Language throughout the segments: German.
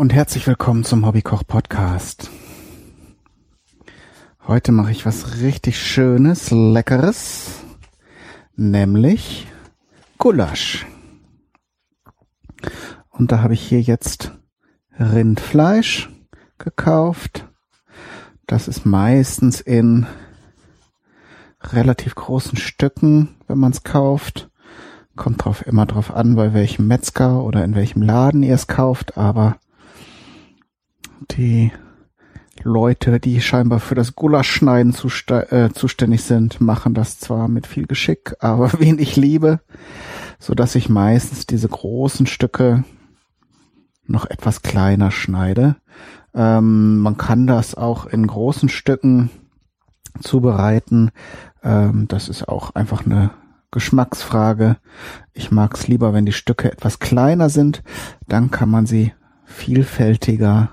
Und herzlich willkommen zum Hobbykoch Podcast. Heute mache ich was richtig Schönes, Leckeres, nämlich Gulasch. Und da habe ich hier jetzt Rindfleisch gekauft. Das ist meistens in relativ großen Stücken, wenn man es kauft. Kommt drauf immer drauf an, bei welchem Metzger oder in welchem Laden ihr es kauft, aber die Leute, die scheinbar für das Gulaschschneiden äh, zuständig sind, machen das zwar mit viel Geschick, aber wenig Liebe, so dass ich meistens diese großen Stücke noch etwas kleiner schneide. Ähm, man kann das auch in großen Stücken zubereiten. Ähm, das ist auch einfach eine Geschmacksfrage. Ich mag es lieber, wenn die Stücke etwas kleiner sind. Dann kann man sie vielfältiger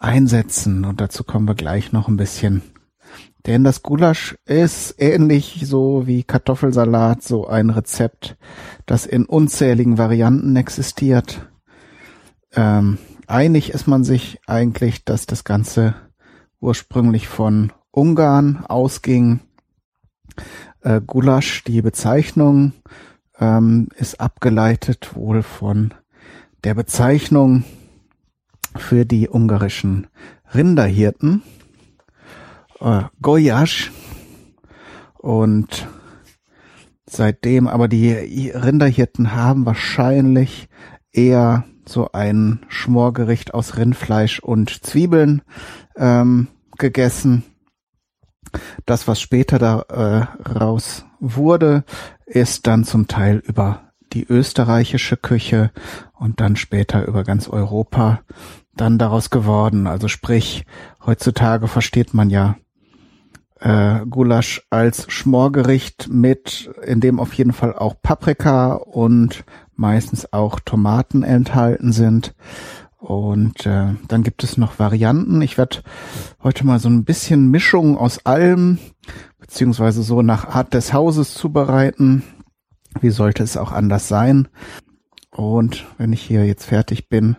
einsetzen. Und dazu kommen wir gleich noch ein bisschen. Denn das Gulasch ist ähnlich so wie Kartoffelsalat, so ein Rezept, das in unzähligen Varianten existiert. Ähm, einig ist man sich eigentlich, dass das Ganze ursprünglich von Ungarn ausging äh, Gulasch, die Bezeichnung, ähm, ist abgeleitet wohl von der Bezeichnung für die ungarischen Rinderhirten, äh, Goyasch. Und seitdem aber die Rinderhirten haben wahrscheinlich eher so ein Schmorgericht aus Rindfleisch und Zwiebeln ähm, gegessen das, was später daraus äh, wurde, ist dann zum Teil über die österreichische Küche und dann später über ganz Europa dann daraus geworden. Also sprich, heutzutage versteht man ja äh, Gulasch als Schmorgericht mit, in dem auf jeden Fall auch Paprika und meistens auch Tomaten enthalten sind. Und äh, dann gibt es noch Varianten. Ich werde heute mal so ein bisschen Mischung aus allem, beziehungsweise so nach Art des Hauses zubereiten. Wie sollte es auch anders sein? Und wenn ich hier jetzt fertig bin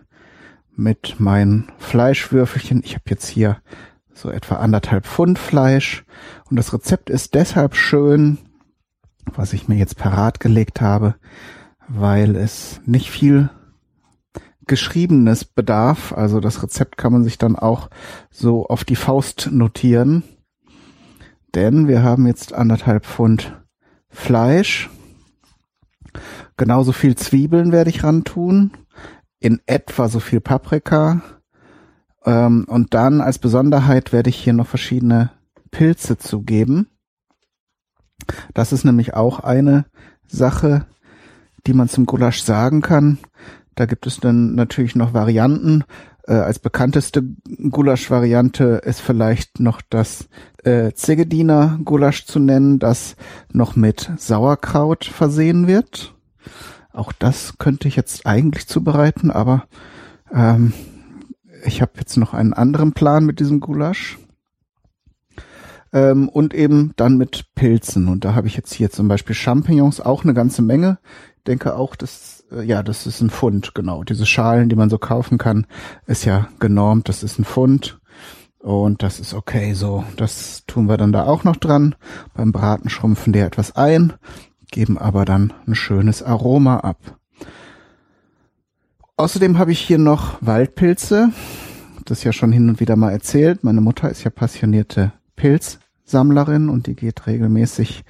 mit meinen Fleischwürfelchen, ich habe jetzt hier so etwa anderthalb Pfund Fleisch und das Rezept ist deshalb schön, was ich mir jetzt parat gelegt habe, weil es nicht viel Geschriebenes bedarf. Also das Rezept kann man sich dann auch so auf die Faust notieren. Denn wir haben jetzt anderthalb Pfund Fleisch. Genauso viel Zwiebeln werde ich ran tun. In etwa so viel Paprika. Ähm, und dann als Besonderheit werde ich hier noch verschiedene Pilze zugeben. Das ist nämlich auch eine Sache, die man zum Gulasch sagen kann. Da gibt es dann natürlich noch Varianten. Äh, als bekannteste Gulasch-Variante ist vielleicht noch das äh, Zegediner Gulasch zu nennen, das noch mit Sauerkraut versehen wird. Auch das könnte ich jetzt eigentlich zubereiten, aber ähm, ich habe jetzt noch einen anderen Plan mit diesem Gulasch. Ähm, und eben dann mit Pilzen. Und da habe ich jetzt hier zum Beispiel Champignons, auch eine ganze Menge. Ich denke auch, dass äh, ja, das ist ein Pfund, genau. Diese Schalen, die man so kaufen kann, ist ja genormt, das ist ein Pfund. Und das ist okay so. Das tun wir dann da auch noch dran. Beim Braten schrumpfen die etwas ein, geben aber dann ein schönes Aroma ab. Außerdem habe ich hier noch Waldpilze. Das ja schon hin und wieder mal erzählt. Meine Mutter ist ja passionierte Pilzsammlerin und die geht regelmäßig,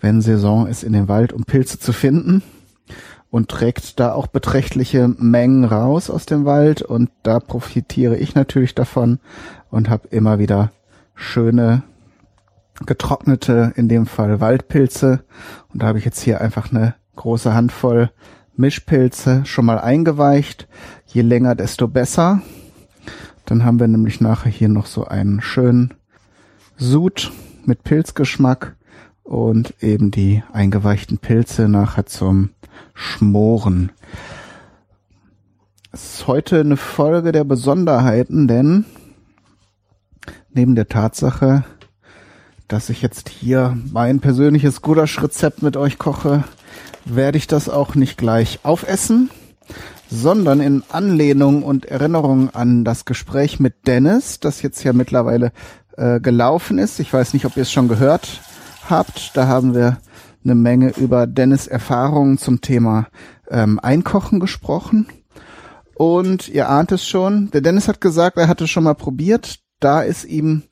wenn Saison ist, in den Wald, um Pilze zu finden und trägt da auch beträchtliche Mengen raus aus dem Wald und da profitiere ich natürlich davon und habe immer wieder schöne getrocknete, in dem Fall Waldpilze und da habe ich jetzt hier einfach eine große Handvoll Mischpilze schon mal eingeweicht. Je länger, desto besser. Dann haben wir nämlich nachher hier noch so einen schönen Sud mit Pilzgeschmack und eben die eingeweichten Pilze nachher zum Schmoren. Es ist heute eine Folge der Besonderheiten, denn neben der Tatsache, dass ich jetzt hier mein persönliches Gulasch-Rezept mit euch koche, werde ich das auch nicht gleich aufessen, sondern in Anlehnung und Erinnerung an das Gespräch mit Dennis, das jetzt ja mittlerweile äh, gelaufen ist. Ich weiß nicht, ob ihr es schon gehört habt. Da haben wir eine Menge über Dennis Erfahrungen zum Thema ähm, Einkochen gesprochen. Und ihr ahnt es schon, der Dennis hat gesagt, er hatte schon mal probiert. Da ist ihm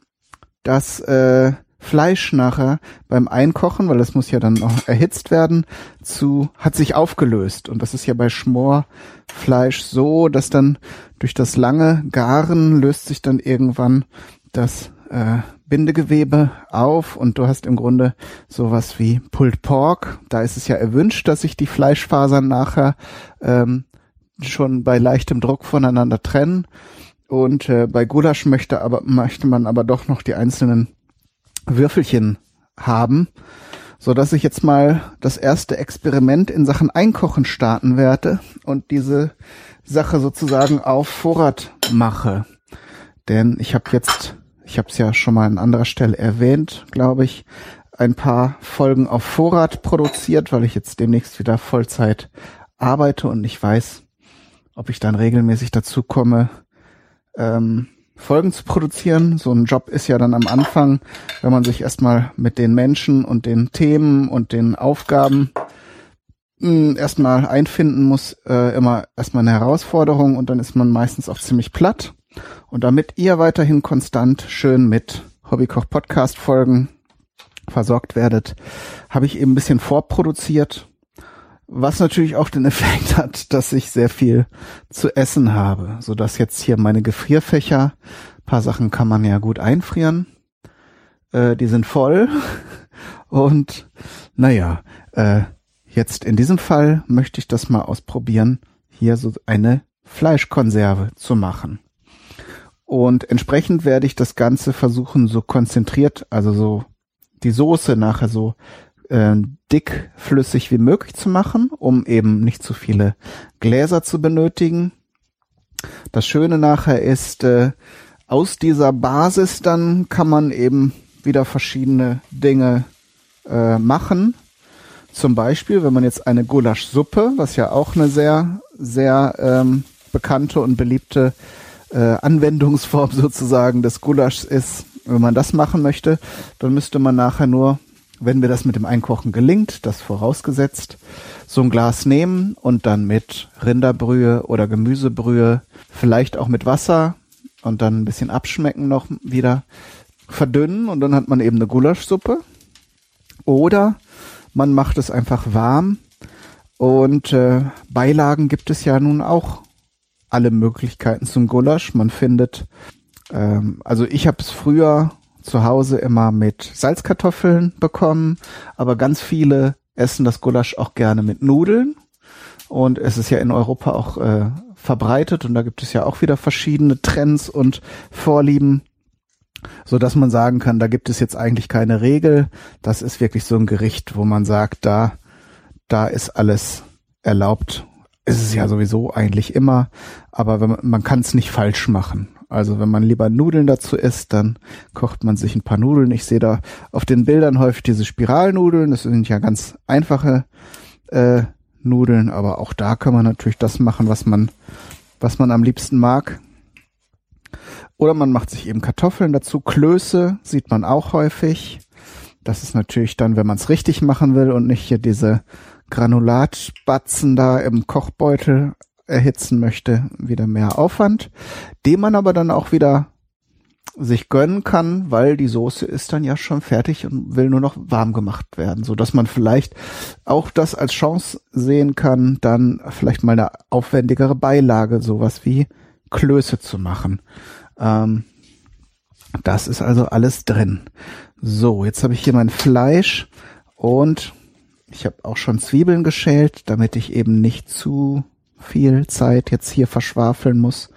das äh, Fleisch nachher beim Einkochen, weil das muss ja dann noch erhitzt werden, zu hat sich aufgelöst und das ist ja bei Schmorfleisch so, dass dann durch das lange Garen löst sich dann irgendwann das äh, Bindegewebe auf und du hast im Grunde sowas wie Pulled Pork. Da ist es ja erwünscht, dass sich die Fleischfasern nachher ähm, schon bei leichtem Druck voneinander trennen. Und äh, bei Gulasch möchte aber möchte man aber doch noch die einzelnen Würfelchen haben, so dass ich jetzt mal das erste Experiment in Sachen Einkochen starten werde und diese Sache sozusagen auf Vorrat mache. Denn ich habe jetzt ich habe es ja schon mal an anderer Stelle erwähnt, glaube ich, ein paar Folgen auf Vorrat produziert, weil ich jetzt demnächst wieder Vollzeit arbeite und ich weiß, ob ich dann regelmäßig dazu komme, ähm, Folgen zu produzieren. So ein Job ist ja dann am Anfang, wenn man sich erstmal mit den Menschen und den Themen und den Aufgaben hm, erstmal einfinden muss, äh, immer erstmal eine Herausforderung und dann ist man meistens auch ziemlich platt. Und damit ihr weiterhin konstant schön mit Hobbykoch Podcast Folgen versorgt werdet, habe ich eben ein bisschen vorproduziert, was natürlich auch den Effekt hat, dass ich sehr viel zu essen habe, so dass jetzt hier meine Gefrierfächer, paar Sachen kann man ja gut einfrieren, äh, die sind voll und naja, äh, jetzt in diesem Fall möchte ich das mal ausprobieren, hier so eine Fleischkonserve zu machen. Und entsprechend werde ich das Ganze versuchen, so konzentriert, also so die Soße nachher so äh, dickflüssig wie möglich zu machen, um eben nicht zu viele Gläser zu benötigen. Das Schöne nachher ist, äh, aus dieser Basis dann kann man eben wieder verschiedene Dinge äh, machen. Zum Beispiel, wenn man jetzt eine Gulaschsuppe, was ja auch eine sehr, sehr ähm, bekannte und beliebte äh, Anwendungsform sozusagen des Gulaschs ist, wenn man das machen möchte, dann müsste man nachher nur, wenn mir das mit dem Einkochen gelingt, das vorausgesetzt, so ein Glas nehmen und dann mit Rinderbrühe oder Gemüsebrühe, vielleicht auch mit Wasser und dann ein bisschen abschmecken noch wieder verdünnen und dann hat man eben eine Gulaschsuppe. Oder man macht es einfach warm und äh, Beilagen gibt es ja nun auch alle Möglichkeiten zum Gulasch. Man findet, ähm, also ich habe es früher zu Hause immer mit Salzkartoffeln bekommen, aber ganz viele essen das Gulasch auch gerne mit Nudeln. Und es ist ja in Europa auch äh, verbreitet und da gibt es ja auch wieder verschiedene Trends und Vorlieben, so dass man sagen kann, da gibt es jetzt eigentlich keine Regel. Das ist wirklich so ein Gericht, wo man sagt, da, da ist alles erlaubt ist es ja sowieso eigentlich immer, aber man, man kann es nicht falsch machen. Also wenn man lieber Nudeln dazu isst, dann kocht man sich ein paar Nudeln. Ich sehe da auf den Bildern häufig diese Spiralnudeln. Das sind ja ganz einfache äh, Nudeln, aber auch da kann man natürlich das machen, was man, was man am liebsten mag. Oder man macht sich eben Kartoffeln dazu. Klöße sieht man auch häufig. Das ist natürlich dann, wenn man es richtig machen will und nicht hier diese Granulatbatzen da im Kochbeutel erhitzen möchte, wieder mehr Aufwand, den man aber dann auch wieder sich gönnen kann, weil die Soße ist dann ja schon fertig und will nur noch warm gemacht werden, so dass man vielleicht auch das als Chance sehen kann, dann vielleicht mal eine aufwendigere Beilage, sowas wie Klöße zu machen. Ähm, das ist also alles drin. So, jetzt habe ich hier mein Fleisch und ich habe auch schon Zwiebeln geschält, damit ich eben nicht zu viel Zeit jetzt hier verschwafeln muss.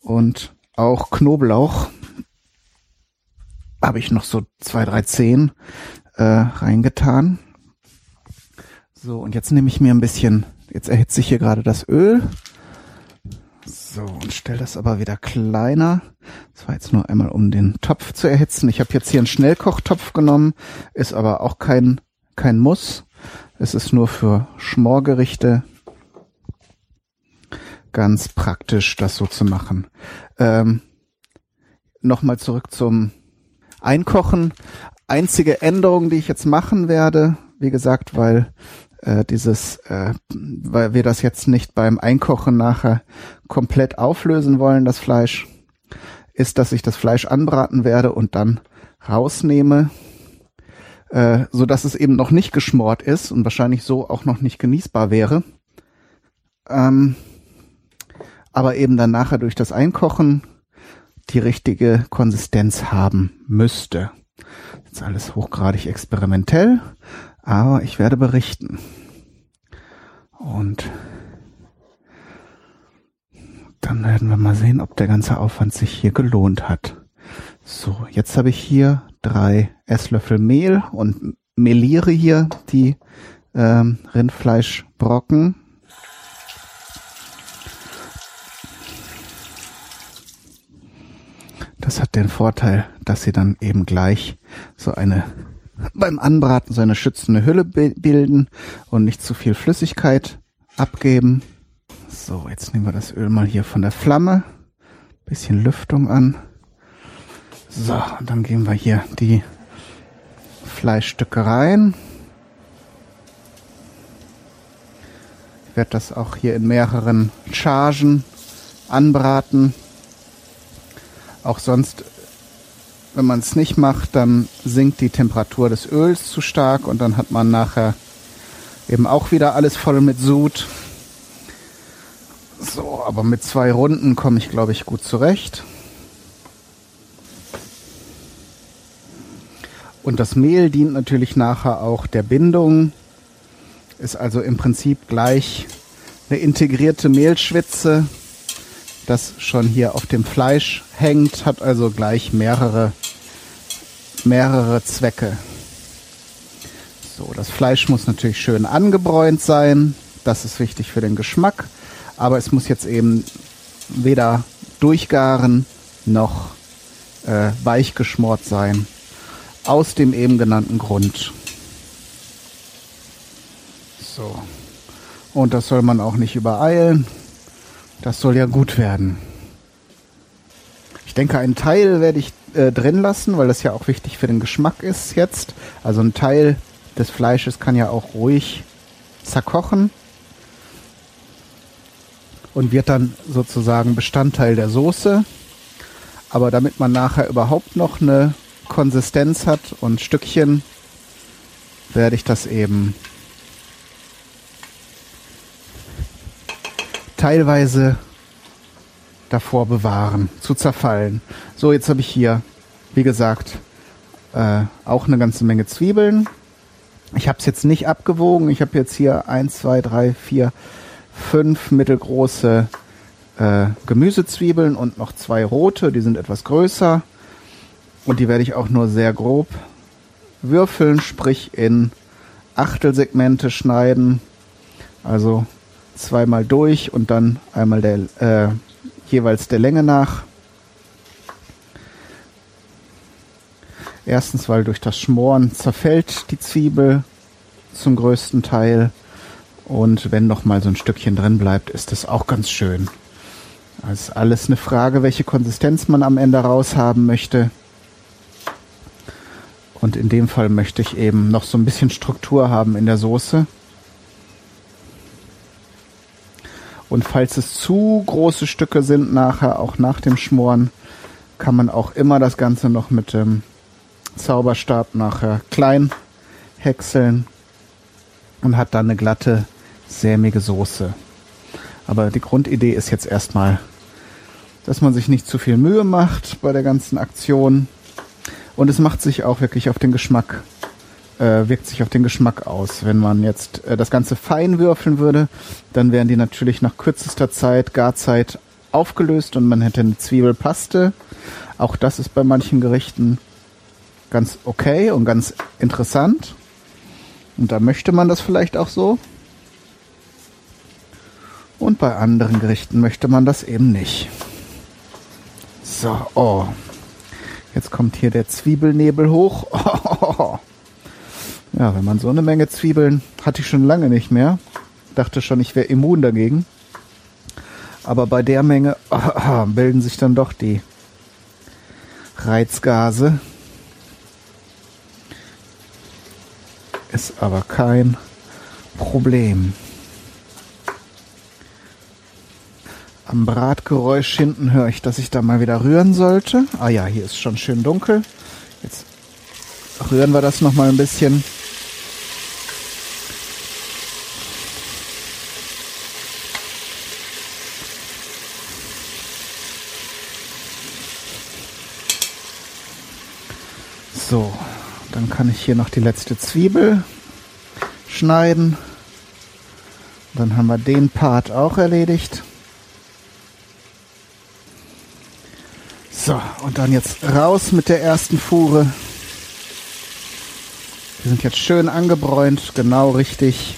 Und auch Knoblauch habe ich noch so zwei, drei Zehen äh, reingetan. So, und jetzt nehme ich mir ein bisschen, jetzt erhitze ich hier gerade das Öl. So, und stelle das aber wieder kleiner. Das war jetzt nur einmal, um den Topf zu erhitzen. Ich habe jetzt hier einen Schnellkochtopf genommen, ist aber auch kein, kein Muss. Es ist nur für Schmorgerichte. Ganz praktisch, das so zu machen. Ähm, Nochmal zurück zum Einkochen. Einzige Änderung, die ich jetzt machen werde, wie gesagt, weil äh, dieses, äh, weil wir das jetzt nicht beim Einkochen nachher komplett auflösen wollen, das Fleisch, ist, dass ich das Fleisch anbraten werde und dann rausnehme, äh, so dass es eben noch nicht geschmort ist und wahrscheinlich so auch noch nicht genießbar wäre. Ähm, aber eben dann nachher durch das Einkochen die richtige Konsistenz haben müsste. Jetzt alles hochgradig experimentell, aber ich werde berichten. Und dann werden wir mal sehen, ob der ganze Aufwand sich hier gelohnt hat. So, jetzt habe ich hier drei Esslöffel Mehl und meliere hier die ähm, Rindfleischbrocken. Das hat den Vorteil, dass sie dann eben gleich so eine beim Anbraten so eine schützende Hülle bilden und nicht zu viel Flüssigkeit abgeben. So, jetzt nehmen wir das Öl mal hier von der Flamme. Bisschen Lüftung an. So, und dann geben wir hier die Fleischstücke rein. Ich werde das auch hier in mehreren Chargen anbraten. Auch sonst wenn man es nicht macht, dann sinkt die Temperatur des Öls zu stark und dann hat man nachher eben auch wieder alles voll mit Sud. So, aber mit zwei Runden komme ich, glaube ich, gut zurecht. Und das Mehl dient natürlich nachher auch der Bindung. Ist also im Prinzip gleich eine integrierte Mehlschwitze, das schon hier auf dem Fleisch hängt, hat also gleich mehrere mehrere Zwecke. So, das Fleisch muss natürlich schön angebräunt sein. Das ist wichtig für den Geschmack. Aber es muss jetzt eben weder durchgaren noch äh, weich geschmort sein. Aus dem eben genannten Grund. So. Und das soll man auch nicht übereilen. Das soll ja gut werden. Ich denke, einen Teil werde ich äh, drin lassen, weil das ja auch wichtig für den Geschmack ist jetzt. Also ein Teil des Fleisches kann ja auch ruhig zerkochen und wird dann sozusagen Bestandteil der Soße. Aber damit man nachher überhaupt noch eine Konsistenz hat und Stückchen, werde ich das eben teilweise davor bewahren, zu zerfallen. So, jetzt habe ich hier, wie gesagt, äh, auch eine ganze Menge Zwiebeln. Ich habe es jetzt nicht abgewogen. Ich habe jetzt hier eins, zwei, drei, vier, fünf mittelgroße äh, Gemüsezwiebeln und noch zwei rote. Die sind etwas größer. Und die werde ich auch nur sehr grob würfeln, sprich in Achtelsegmente schneiden. Also zweimal durch und dann einmal der, äh, jeweils der Länge nach. Erstens, weil durch das Schmoren zerfällt die Zwiebel zum größten Teil. Und wenn noch mal so ein Stückchen drin bleibt, ist das auch ganz schön. Das ist alles eine Frage, welche Konsistenz man am Ende raushaben möchte. Und in dem Fall möchte ich eben noch so ein bisschen Struktur haben in der Soße. Und falls es zu große Stücke sind nachher, auch nach dem Schmoren, kann man auch immer das Ganze noch mit dem Zauberstab nachher klein häckseln und hat dann eine glatte, sämige Soße. Aber die Grundidee ist jetzt erstmal, dass man sich nicht zu viel Mühe macht bei der ganzen Aktion. Und es macht sich auch wirklich auf den Geschmack äh, wirkt sich auf den Geschmack aus. Wenn man jetzt äh, das Ganze fein würfeln würde, dann wären die natürlich nach kürzester Zeit, Garzeit aufgelöst und man hätte eine Zwiebelpaste. Auch das ist bei manchen Gerichten ganz okay und ganz interessant. Und da möchte man das vielleicht auch so. Und bei anderen Gerichten möchte man das eben nicht. So, oh. Jetzt kommt hier der Zwiebelnebel hoch. Oh, Ja, wenn man so eine Menge Zwiebeln hatte ich schon lange nicht mehr. Dachte schon, ich wäre immun dagegen. Aber bei der Menge oh, bilden sich dann doch die Reizgase. Ist aber kein Problem. Am Bratgeräusch hinten höre ich, dass ich da mal wieder rühren sollte. Ah ja, hier ist schon schön dunkel. Jetzt rühren wir das noch mal ein bisschen. So, dann ich hier noch die letzte Zwiebel schneiden. Dann haben wir den Part auch erledigt. So, und dann jetzt raus mit der ersten Fuhre. Die sind jetzt schön angebräunt, genau richtig.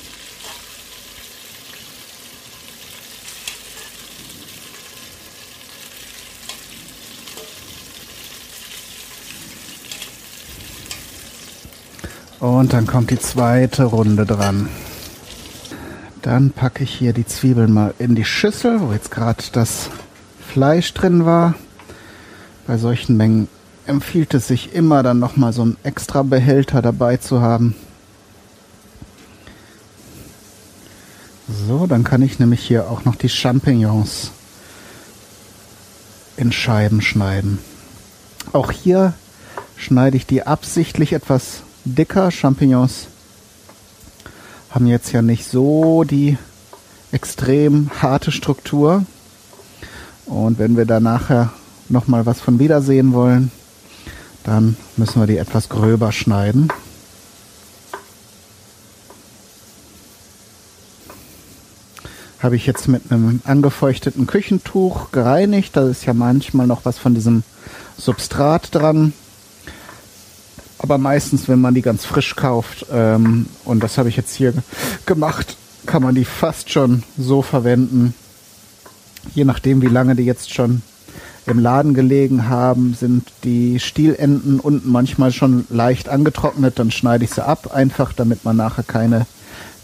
Und dann kommt die zweite Runde dran. Dann packe ich hier die Zwiebeln mal in die Schüssel, wo jetzt gerade das Fleisch drin war. Bei solchen Mengen empfiehlt es sich immer dann nochmal so einen extra Behälter dabei zu haben. So, dann kann ich nämlich hier auch noch die Champignons in Scheiben schneiden. Auch hier schneide ich die absichtlich etwas dicker. Champignons haben jetzt ja nicht so die extrem harte Struktur. Und wenn wir da nachher nochmal was von wiedersehen wollen, dann müssen wir die etwas gröber schneiden. Habe ich jetzt mit einem angefeuchteten Küchentuch gereinigt. Da ist ja manchmal noch was von diesem Substrat dran aber meistens, wenn man die ganz frisch kauft, ähm, und das habe ich jetzt hier gemacht, kann man die fast schon so verwenden. Je nachdem, wie lange die jetzt schon im Laden gelegen haben, sind die Stielenden unten manchmal schon leicht angetrocknet. Dann schneide ich sie ab, einfach damit man nachher keine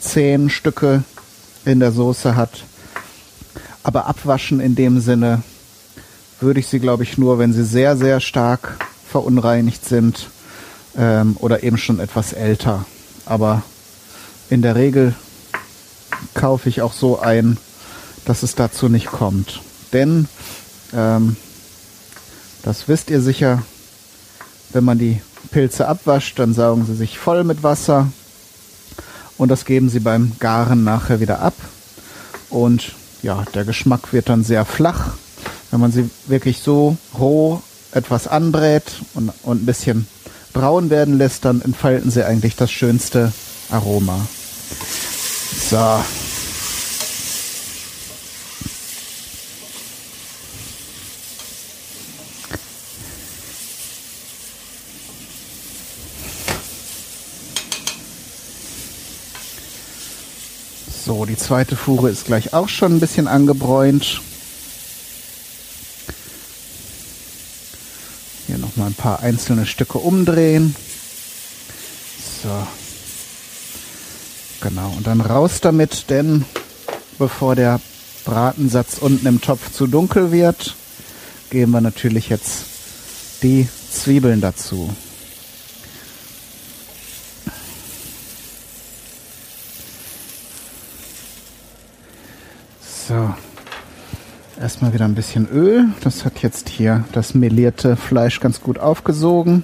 zähen Stücke in der Soße hat. Aber abwaschen in dem Sinne würde ich sie, glaube ich, nur, wenn sie sehr, sehr stark verunreinigt sind ähm, oder eben schon etwas älter. Aber in der Regel kaufe ich auch so ein, dass es dazu nicht kommt. Denn, ähm, das wisst ihr sicher, wenn man die Pilze abwascht, dann saugen sie sich voll mit Wasser und das geben sie beim Garen nachher wieder ab. Und ja, der Geschmack wird dann sehr flach. Wenn man sie wirklich so roh etwas anbrät und, und ein bisschen braun werden lässt, dann entfalten sie eigentlich das schönste Aroma. So. So, die zweite Fuhre ist gleich auch schon ein bisschen angebräunt. Mal ein paar einzelne Stücke umdrehen. So. Genau, und dann raus damit, denn bevor der Bratensatz unten im Topf zu dunkel wird, geben wir natürlich jetzt die Zwiebeln dazu. So, Erstmal wieder ein bisschen Öl. Das hat jetzt hier das melierte Fleisch ganz gut aufgesogen.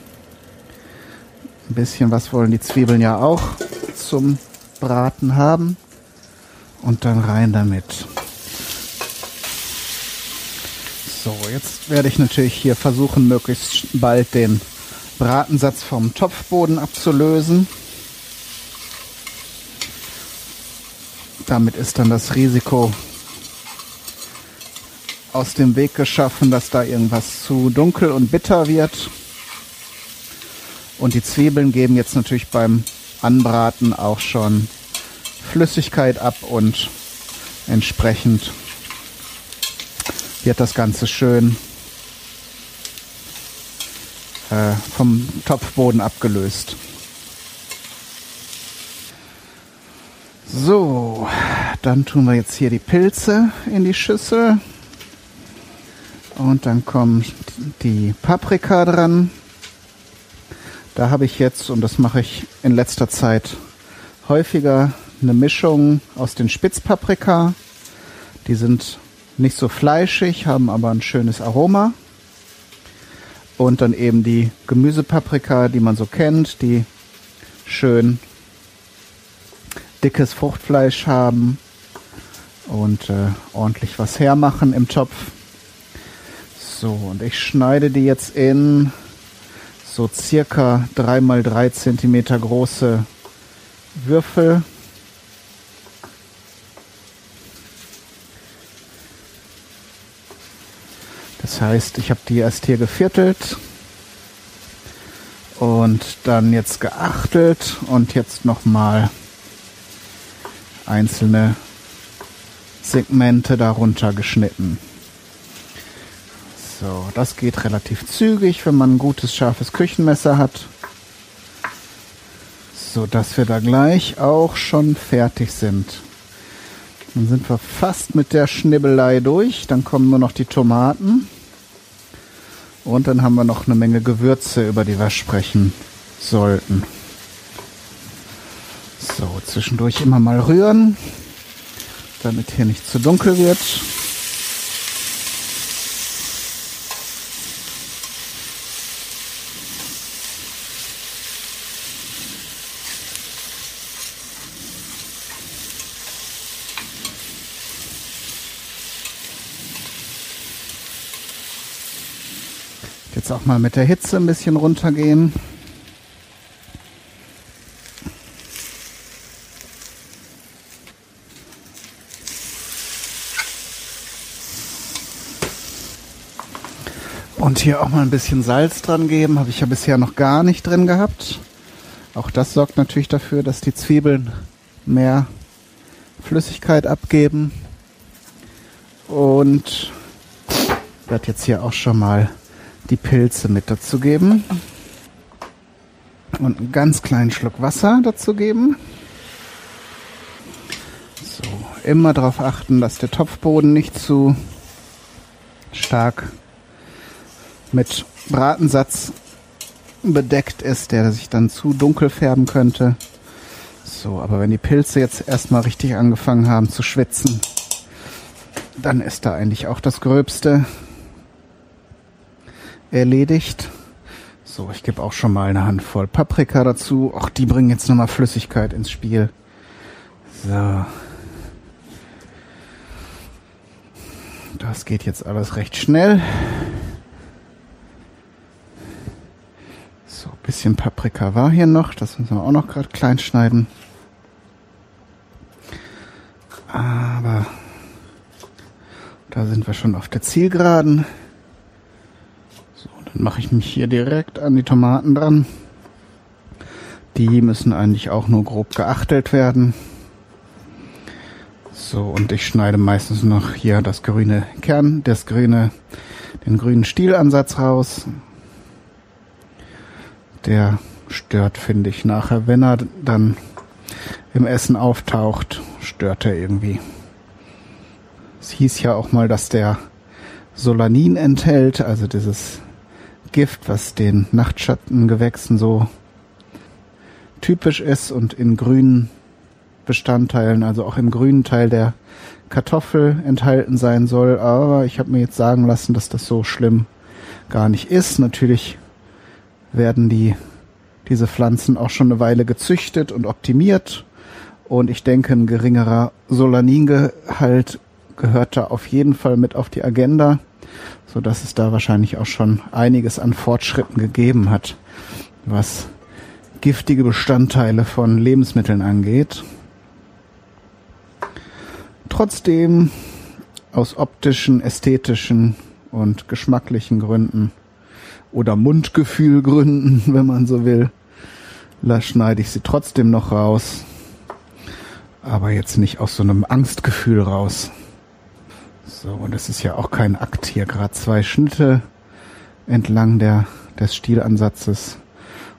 Ein bisschen was wollen die Zwiebeln ja auch zum Braten haben. Und dann rein damit. So, jetzt werde ich natürlich hier versuchen, möglichst bald den Bratensatz vom Topfboden abzulösen. Damit ist dann das Risiko aus dem Weg geschaffen, dass da irgendwas zu dunkel und bitter wird. Und die Zwiebeln geben jetzt natürlich beim Anbraten auch schon Flüssigkeit ab und entsprechend wird das Ganze schön äh, vom Topfboden abgelöst. So, dann tun wir jetzt hier die Pilze in die Schüssel. Und dann kommt die Paprika dran. Da habe ich jetzt, und das mache ich in letzter Zeit häufiger, eine Mischung aus den Spitzpaprika. Die sind nicht so fleischig, haben aber ein schönes Aroma. Und dann eben die Gemüsepaprika, die man so kennt, die schön dickes Fruchtfleisch haben und äh, ordentlich was hermachen im Topf. So, und ich schneide die jetzt in so circa 3 mal 3 Zentimeter große Würfel. Das heißt, ich habe die erst hier geviertelt und dann jetzt geachtelt und jetzt nochmal einzelne Segmente darunter geschnitten. So, das geht relativ zügig, wenn man ein gutes, scharfes Küchenmesser hat. So dass wir da gleich auch schon fertig sind. Dann sind wir fast mit der Schnibbelei durch. Dann kommen nur noch die Tomaten. Und dann haben wir noch eine Menge Gewürze, über die wir sprechen sollten. So, zwischendurch immer mal rühren, damit hier nicht zu dunkel wird. Jetzt auch mal mit der Hitze ein bisschen runtergehen. Und hier auch mal ein bisschen Salz dran geben. Habe ich ja bisher noch gar nicht drin gehabt. Auch das sorgt natürlich dafür, dass die Zwiebeln mehr Flüssigkeit abgeben. Und werde jetzt hier auch schon mal die Pilze mit dazu geben. Und einen ganz kleinen Schluck Wasser dazu geben. So, immer darauf achten, dass der Topfboden nicht zu stark mit Bratensatz bedeckt ist, der sich dann zu dunkel färben könnte. So, aber wenn die Pilze jetzt erstmal richtig angefangen haben zu schwitzen, dann ist da eigentlich auch das Gröbste erledigt. So, ich gebe auch schon mal eine Handvoll Paprika dazu. Auch die bringen jetzt nochmal Flüssigkeit ins Spiel. So. Das geht jetzt alles recht schnell. So, bisschen Paprika war hier noch. Das müssen wir auch noch gerade klein schneiden. Aber da sind wir schon auf der Zielgeraden. Mache ich mich hier direkt an die Tomaten dran. Die müssen eigentlich auch nur grob geachtelt werden. So, und ich schneide meistens noch hier das grüne Kern, das grüne, den grünen Stielansatz raus. Der stört, finde ich, nachher, wenn er dann im Essen auftaucht, stört er irgendwie. Es hieß ja auch mal, dass der Solanin enthält, also dieses Gift, was den Nachtschattengewächsen so typisch ist und in grünen Bestandteilen, also auch im grünen Teil der Kartoffel enthalten sein soll. Aber ich habe mir jetzt sagen lassen, dass das so schlimm gar nicht ist. Natürlich werden die, diese Pflanzen auch schon eine Weile gezüchtet und optimiert. Und ich denke, ein geringerer Solaningehalt gehört da auf jeden Fall mit auf die Agenda so dass es da wahrscheinlich auch schon einiges an Fortschritten gegeben hat, was giftige Bestandteile von Lebensmitteln angeht. Trotzdem aus optischen, ästhetischen und geschmacklichen Gründen oder Mundgefühlgründen, wenn man so will, da schneide ich sie trotzdem noch raus. Aber jetzt nicht aus so einem Angstgefühl raus. So, und es ist ja auch kein Akt hier, gerade zwei Schnitte entlang der, des Stielansatzes.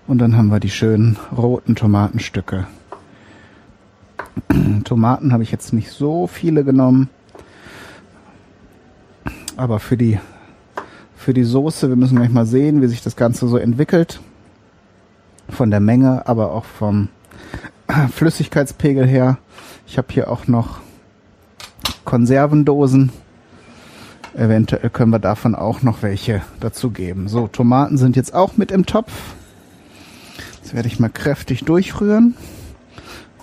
Und dann haben wir die schönen roten Tomatenstücke. Tomaten habe ich jetzt nicht so viele genommen. Aber für die, für die Soße, wir müssen gleich mal sehen, wie sich das Ganze so entwickelt. Von der Menge, aber auch vom Flüssigkeitspegel her. Ich habe hier auch noch Konservendosen. Eventuell können wir davon auch noch welche dazu geben. So, Tomaten sind jetzt auch mit im Topf. Jetzt werde ich mal kräftig durchrühren.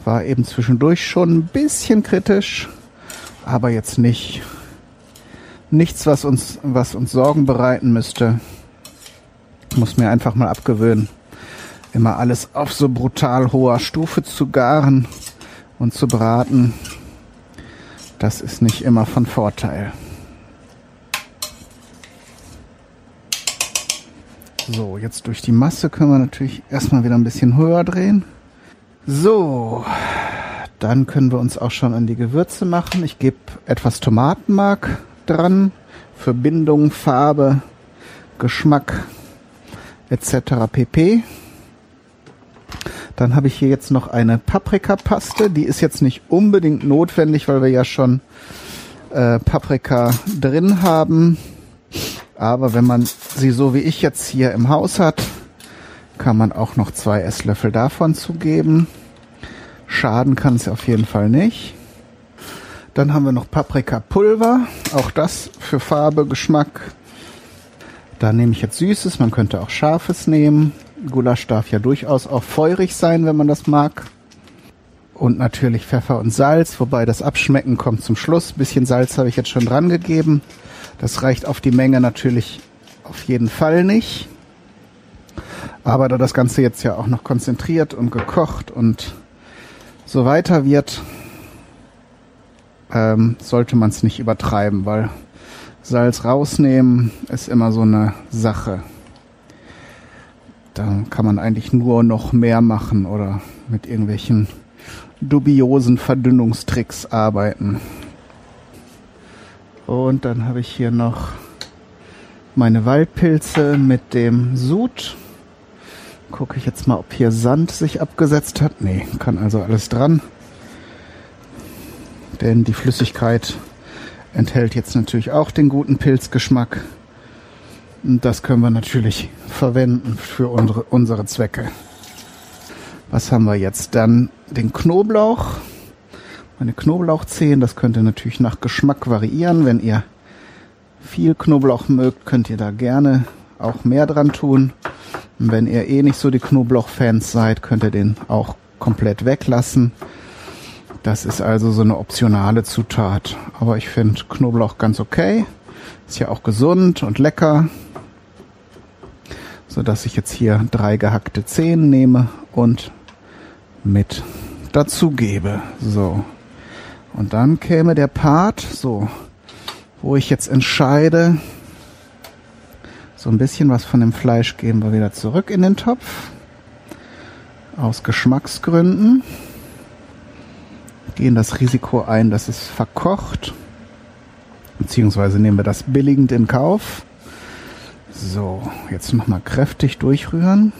War eben zwischendurch schon ein bisschen kritisch, aber jetzt nicht nichts, was uns, was uns Sorgen bereiten müsste. Muss mir einfach mal abgewöhnen, immer alles auf so brutal hoher Stufe zu garen und zu braten. Das ist nicht immer von Vorteil. So, jetzt durch die Masse können wir natürlich erstmal wieder ein bisschen höher drehen. So, dann können wir uns auch schon an die Gewürze machen. Ich gebe etwas Tomatenmark dran für Bindung, Farbe, Geschmack etc. pp. Dann habe ich hier jetzt noch eine Paprikapaste. Die ist jetzt nicht unbedingt notwendig, weil wir ja schon äh, Paprika drin haben. Aber wenn man sie so wie ich jetzt hier im Haus hat, kann man auch noch zwei Esslöffel davon zugeben. Schaden kann es auf jeden Fall nicht. Dann haben wir noch Paprikapulver, auch das für Farbe, Geschmack. Da nehme ich jetzt Süßes, man könnte auch Scharfes nehmen. Gulasch darf ja durchaus auch feurig sein, wenn man das mag. Und natürlich Pfeffer und Salz, wobei das Abschmecken kommt zum Schluss. Ein bisschen Salz habe ich jetzt schon dran gegeben. Das reicht auf die Menge natürlich auf jeden Fall nicht. Aber da das Ganze jetzt ja auch noch konzentriert und gekocht und so weiter wird, ähm, sollte man es nicht übertreiben, weil Salz rausnehmen ist immer so eine Sache. Da kann man eigentlich nur noch mehr machen oder mit irgendwelchen dubiosen Verdünnungstricks arbeiten. Und dann habe ich hier noch meine Waldpilze mit dem Sud. Gucke ich jetzt mal, ob hier Sand sich abgesetzt hat. Nee, kann also alles dran. Denn die Flüssigkeit enthält jetzt natürlich auch den guten Pilzgeschmack. Das können wir natürlich verwenden für unsere, unsere Zwecke. Was haben wir jetzt? Dann den Knoblauch. Meine Knoblauchzehen, das könnte natürlich nach Geschmack variieren. Wenn ihr viel Knoblauch mögt, könnt ihr da gerne auch mehr dran tun. Und wenn ihr eh nicht so die Knoblauch-Fans seid, könnt ihr den auch komplett weglassen. Das ist also so eine optionale Zutat. Aber ich finde Knoblauch ganz okay. Ist ja auch gesund und lecker. So dass ich jetzt hier drei gehackte Zehen nehme und mit dazu gebe. So. Und dann käme der Part, so, wo ich jetzt entscheide, so ein bisschen was von dem Fleisch geben wir wieder zurück in den Topf. Aus Geschmacksgründen. Gehen das Risiko ein, dass es verkocht. Beziehungsweise nehmen wir das billigend in Kauf. So, jetzt nochmal kräftig durchrühren.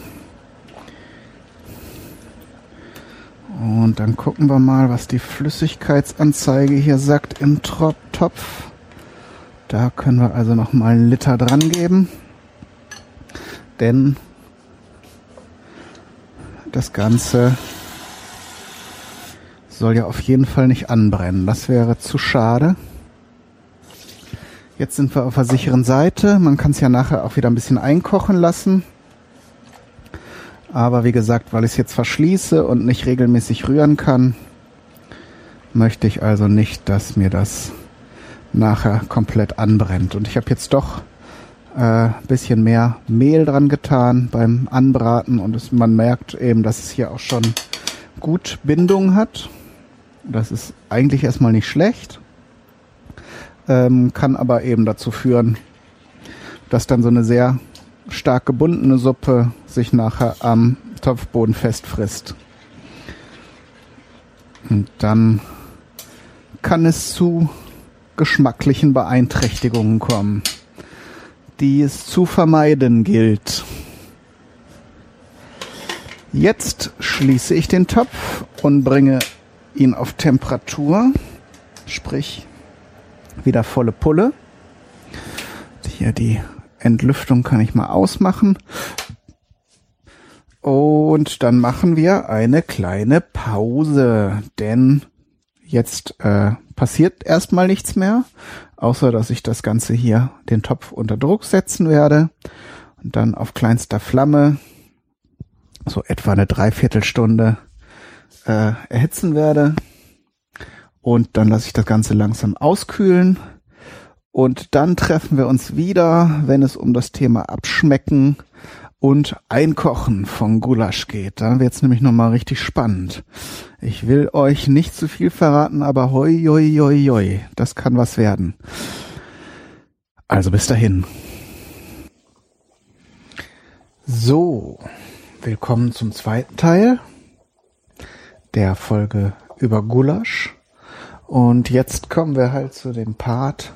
Und dann gucken wir mal, was die Flüssigkeitsanzeige hier sagt im Topf. Da können wir also noch mal einen Liter dran geben. Denn das Ganze soll ja auf jeden Fall nicht anbrennen. Das wäre zu schade. Jetzt sind wir auf der sicheren Seite. Man kann es ja nachher auch wieder ein bisschen einkochen lassen. Aber wie gesagt, weil ich es jetzt verschließe und nicht regelmäßig rühren kann, möchte ich also nicht, dass mir das nachher komplett anbrennt. Und ich habe jetzt doch äh, bisschen mehr Mehl dran getan beim Anbraten und es, man merkt eben, dass es hier auch schon gut Bindung hat. Das ist eigentlich erstmal nicht schlecht, ähm, kann aber eben dazu führen, dass dann so eine sehr stark gebundene Suppe sich nachher am Topfboden festfrisst. Und dann kann es zu geschmacklichen Beeinträchtigungen kommen, die es zu vermeiden gilt. Jetzt schließe ich den Topf und bringe ihn auf Temperatur, sprich wieder volle Pulle. Hier die Entlüftung kann ich mal ausmachen. Und dann machen wir eine kleine Pause, denn jetzt äh, passiert erstmal nichts mehr, außer dass ich das Ganze hier, den Topf unter Druck setzen werde und dann auf kleinster Flamme so etwa eine Dreiviertelstunde äh, erhitzen werde. Und dann lasse ich das Ganze langsam auskühlen. Und dann treffen wir uns wieder, wenn es um das Thema Abschmecken und Einkochen von Gulasch geht. Da wird's nämlich nochmal richtig spannend. Ich will euch nicht zu viel verraten, aber hoi, hoi, hoi, hoi, das kann was werden. Also bis dahin. So, willkommen zum zweiten Teil der Folge über Gulasch. Und jetzt kommen wir halt zu dem Part,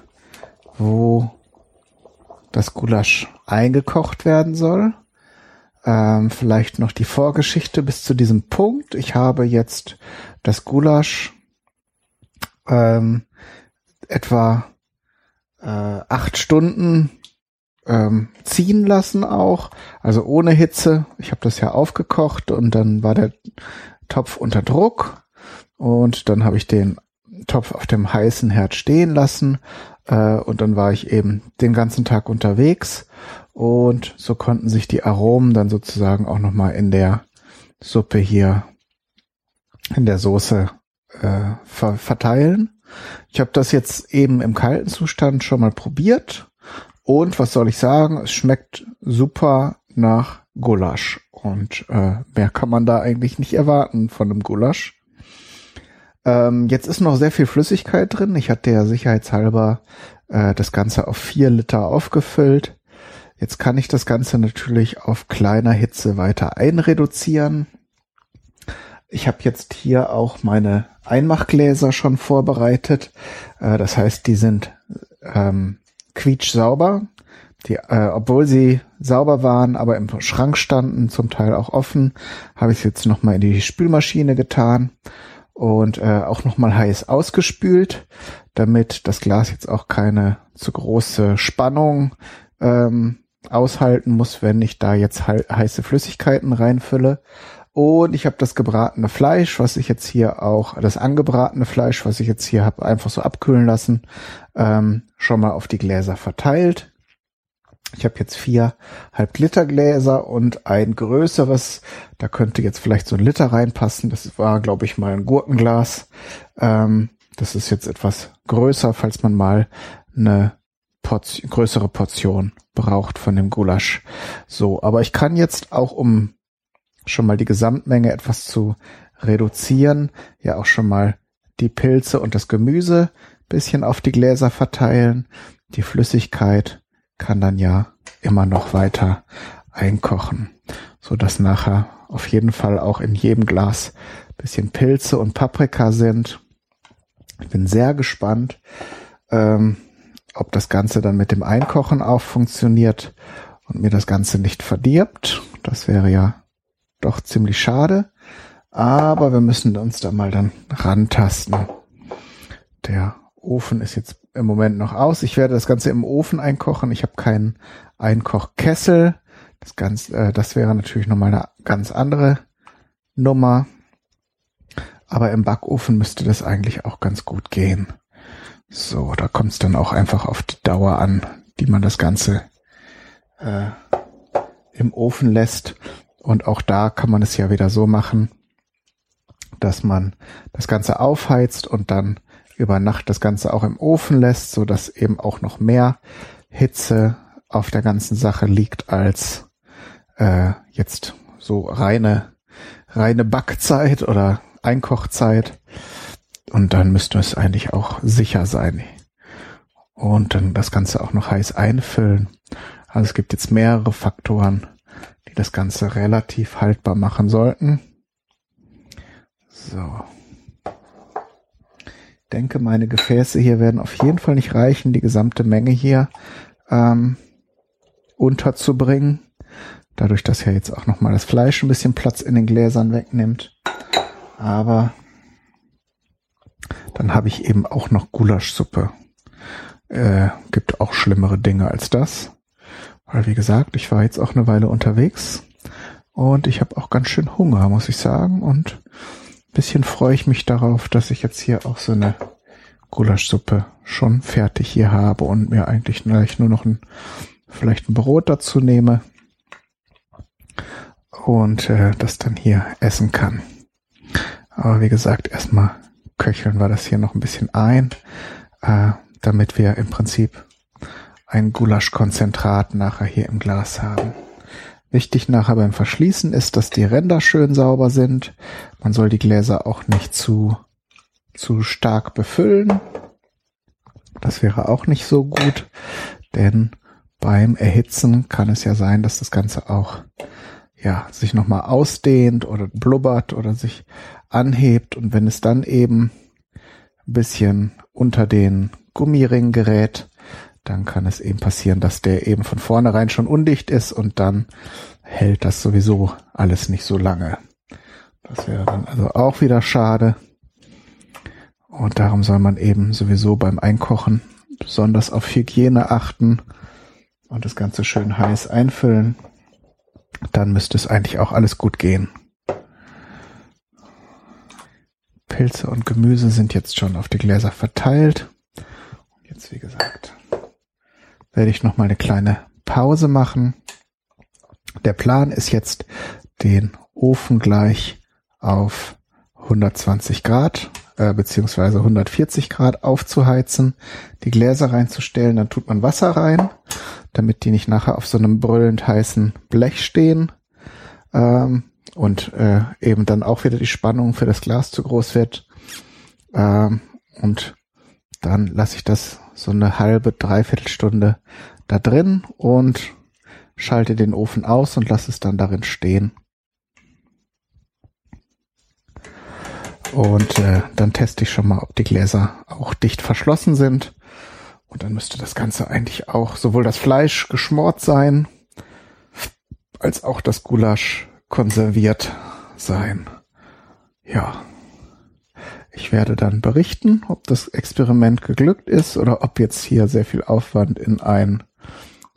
wo das Gulasch eingekocht werden soll. Ähm, vielleicht noch die Vorgeschichte bis zu diesem Punkt. Ich habe jetzt das Gulasch ähm, etwa äh, acht Stunden ähm, ziehen lassen auch, also ohne Hitze. Ich habe das ja aufgekocht und dann war der Topf unter Druck und dann habe ich den Topf auf dem heißen Herd stehen lassen äh, und dann war ich eben den ganzen Tag unterwegs und so konnten sich die Aromen dann sozusagen auch nochmal in der Suppe hier, in der Soße äh, ver verteilen. Ich habe das jetzt eben im kalten Zustand schon mal probiert und was soll ich sagen, es schmeckt super nach Gulasch. Und äh, mehr kann man da eigentlich nicht erwarten von einem Gulasch. Ähm, jetzt ist noch sehr viel Flüssigkeit drin. Ich hatte ja sicherheitshalber äh, das Ganze auf vier Liter aufgefüllt. Jetzt kann ich das Ganze natürlich auf kleiner Hitze weiter einreduzieren. Ich habe jetzt hier auch meine Einmachgläser schon vorbereitet. Äh, das heißt, die sind ähm, quietschsauber. Die, äh, obwohl sie sauber waren, aber im Schrank standen, zum Teil auch offen, habe ich jetzt nochmal in die Spülmaschine getan und äh, auch nochmal heiß ausgespült, damit das Glas jetzt auch keine zu große Spannung ähm, aushalten muss, wenn ich da jetzt he heiße Flüssigkeiten reinfülle. Und ich habe das gebratene Fleisch, was ich jetzt hier auch, das angebratene Fleisch, was ich jetzt hier habe, einfach so abkühlen lassen, ähm, schon mal auf die Gläser verteilt. Ich habe jetzt vier halb Liter Gläser und ein größeres. Da könnte jetzt vielleicht so ein Liter reinpassen. Das war, glaube ich, mal ein Gurkenglas. Ähm, das ist jetzt etwas größer, falls man mal eine Portion, größere Portion braucht von dem Gulasch. So, aber ich kann jetzt auch, um schon mal die Gesamtmenge etwas zu reduzieren, ja auch schon mal die Pilze und das Gemüse bisschen auf die Gläser verteilen. Die Flüssigkeit kann dann ja immer noch weiter einkochen, so dass nachher auf jeden Fall auch in jedem Glas bisschen Pilze und Paprika sind. Ich bin sehr gespannt, ähm, ob das Ganze dann mit dem Einkochen auch funktioniert und mir das Ganze nicht verdirbt. Das wäre ja doch ziemlich schade. Aber wir müssen uns da mal dann rantasten. Der Ofen ist jetzt im Moment noch aus. Ich werde das Ganze im Ofen einkochen. Ich habe keinen Einkochkessel. Das, Ganze, äh, das wäre natürlich nochmal eine ganz andere Nummer. Aber im Backofen müsste das eigentlich auch ganz gut gehen. So, da kommt es dann auch einfach auf die Dauer an, die man das Ganze äh, im Ofen lässt. Und auch da kann man es ja wieder so machen, dass man das Ganze aufheizt und dann über Nacht das Ganze auch im Ofen lässt, so dass eben auch noch mehr Hitze auf der ganzen Sache liegt als äh, jetzt so reine reine Backzeit oder Einkochzeit. Und dann müsste es eigentlich auch sicher sein. Und dann das Ganze auch noch heiß einfüllen. Also es gibt jetzt mehrere Faktoren, die das Ganze relativ haltbar machen sollten. So denke, meine Gefäße hier werden auf jeden Fall nicht reichen, die gesamte Menge hier ähm, unterzubringen. Dadurch, dass ja jetzt auch nochmal das Fleisch ein bisschen Platz in den Gläsern wegnimmt. Aber dann habe ich eben auch noch Gulaschsuppe. Äh, gibt auch schlimmere Dinge als das. Weil wie gesagt, ich war jetzt auch eine Weile unterwegs und ich habe auch ganz schön Hunger, muss ich sagen. Und bisschen freue ich mich darauf, dass ich jetzt hier auch so eine Gulaschsuppe schon fertig hier habe und mir eigentlich gleich nur noch ein, vielleicht ein Brot dazu nehme und äh, das dann hier essen kann. Aber wie gesagt, erstmal köcheln wir das hier noch ein bisschen ein, äh, damit wir im Prinzip ein Gulaschkonzentrat nachher hier im Glas haben. Wichtig nachher beim Verschließen ist, dass die Ränder schön sauber sind. Man soll die Gläser auch nicht zu, zu stark befüllen. Das wäre auch nicht so gut, denn beim Erhitzen kann es ja sein, dass das Ganze auch ja, sich nochmal ausdehnt oder blubbert oder sich anhebt und wenn es dann eben ein bisschen unter den Gummiring gerät, dann kann es eben passieren, dass der eben von vornherein schon undicht ist und dann hält das sowieso alles nicht so lange. Das wäre dann also auch wieder schade. Und darum soll man eben sowieso beim Einkochen besonders auf Hygiene achten und das Ganze schön heiß einfüllen. Dann müsste es eigentlich auch alles gut gehen. Pilze und Gemüse sind jetzt schon auf die Gläser verteilt. Und jetzt, wie gesagt, werde ich noch mal eine kleine Pause machen. Der Plan ist jetzt, den Ofen gleich auf 120 Grad äh, beziehungsweise 140 Grad aufzuheizen, die Gläser reinzustellen, dann tut man Wasser rein, damit die nicht nachher auf so einem brüllend heißen Blech stehen ähm, und äh, eben dann auch wieder die Spannung für das Glas zu groß wird. Ähm, und dann lasse ich das so eine halbe, dreiviertel Stunde da drin und schalte den Ofen aus und lasse es dann darin stehen. Und äh, dann teste ich schon mal, ob die Gläser auch dicht verschlossen sind. Und dann müsste das Ganze eigentlich auch sowohl das Fleisch geschmort sein, als auch das Gulasch konserviert sein. Ja. Ich werde dann berichten, ob das Experiment geglückt ist oder ob jetzt hier sehr viel Aufwand in ein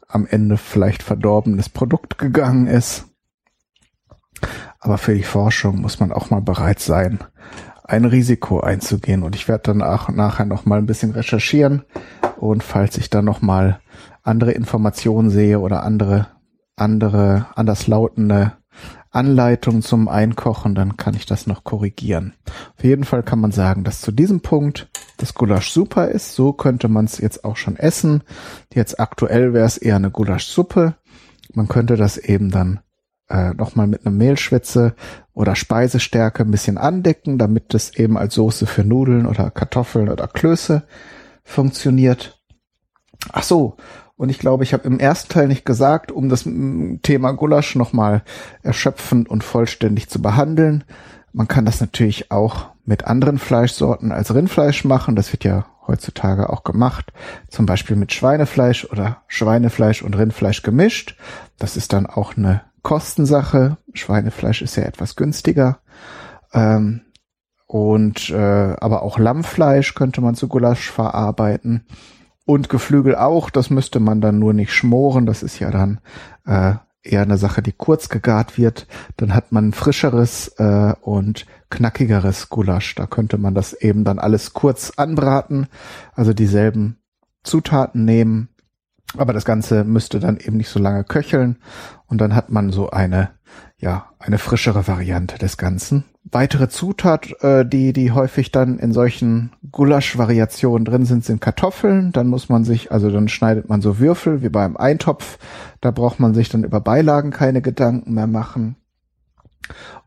am Ende vielleicht verdorbenes Produkt gegangen ist. Aber für die Forschung muss man auch mal bereit sein, ein Risiko einzugehen. Und ich werde dann auch nachher noch mal ein bisschen recherchieren. Und falls ich dann noch mal andere Informationen sehe oder andere, andere, anders lautende Anleitung zum Einkochen, dann kann ich das noch korrigieren. Auf jeden Fall kann man sagen, dass zu diesem Punkt das Gulasch super ist. So könnte man es jetzt auch schon essen. Jetzt aktuell wäre es eher eine Gulaschsuppe. Man könnte das eben dann äh, nochmal mit einer Mehlschwitze oder Speisestärke ein bisschen andecken, damit das eben als Soße für Nudeln oder Kartoffeln oder Klöße funktioniert. Ach so, und ich glaube, ich habe im ersten Teil nicht gesagt, um das Thema Gulasch nochmal erschöpfend und vollständig zu behandeln. Man kann das natürlich auch mit anderen Fleischsorten als Rindfleisch machen. Das wird ja heutzutage auch gemacht. Zum Beispiel mit Schweinefleisch oder Schweinefleisch und Rindfleisch gemischt. Das ist dann auch eine Kostensache. Schweinefleisch ist ja etwas günstiger. Ähm, und äh, aber auch Lammfleisch könnte man zu Gulasch verarbeiten. Und Geflügel auch, das müsste man dann nur nicht schmoren, das ist ja dann äh, eher eine Sache, die kurz gegart wird. Dann hat man frischeres äh, und knackigeres Gulasch. Da könnte man das eben dann alles kurz anbraten, also dieselben Zutaten nehmen. Aber das Ganze müsste dann eben nicht so lange köcheln und dann hat man so eine, ja, eine frischere Variante des Ganzen. Weitere Zutat, äh, die, die häufig dann in solchen Gulasch-Variationen drin sind, sind Kartoffeln. Dann muss man sich, also dann schneidet man so Würfel wie beim Eintopf. Da braucht man sich dann über Beilagen keine Gedanken mehr machen.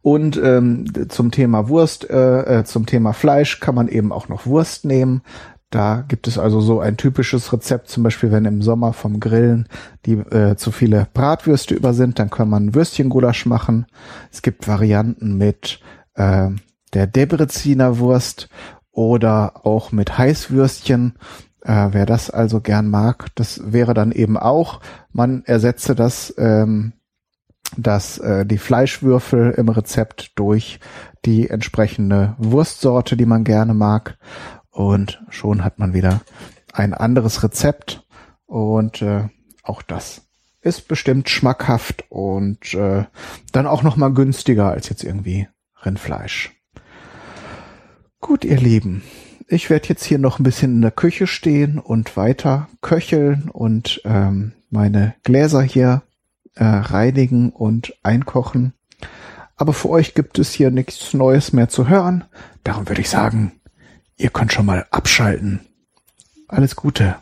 Und ähm, zum Thema Wurst, äh, äh, zum Thema Fleisch kann man eben auch noch Wurst nehmen. Da gibt es also so ein typisches Rezept, zum Beispiel wenn im Sommer vom Grillen die äh, zu viele Bratwürste über sind, dann kann man Würstchengulasch machen. Es gibt Varianten mit äh, der Debreziner Wurst oder auch mit Heißwürstchen. Äh, wer das also gern mag, das wäre dann eben auch, man ersetze das, ähm, das äh, die Fleischwürfel im Rezept durch die entsprechende Wurstsorte, die man gerne mag. und schon hat man wieder ein anderes Rezept und äh, auch das ist bestimmt schmackhaft und äh, dann auch noch mal günstiger als jetzt irgendwie Rindfleisch. Gut, ihr Lieben, ich werde jetzt hier noch ein bisschen in der Küche stehen und weiter köcheln und ähm, meine Gläser hier äh, reinigen und einkochen. Aber für euch gibt es hier nichts Neues mehr zu hören. Darum würde ich sagen, ihr könnt schon mal abschalten. Alles Gute.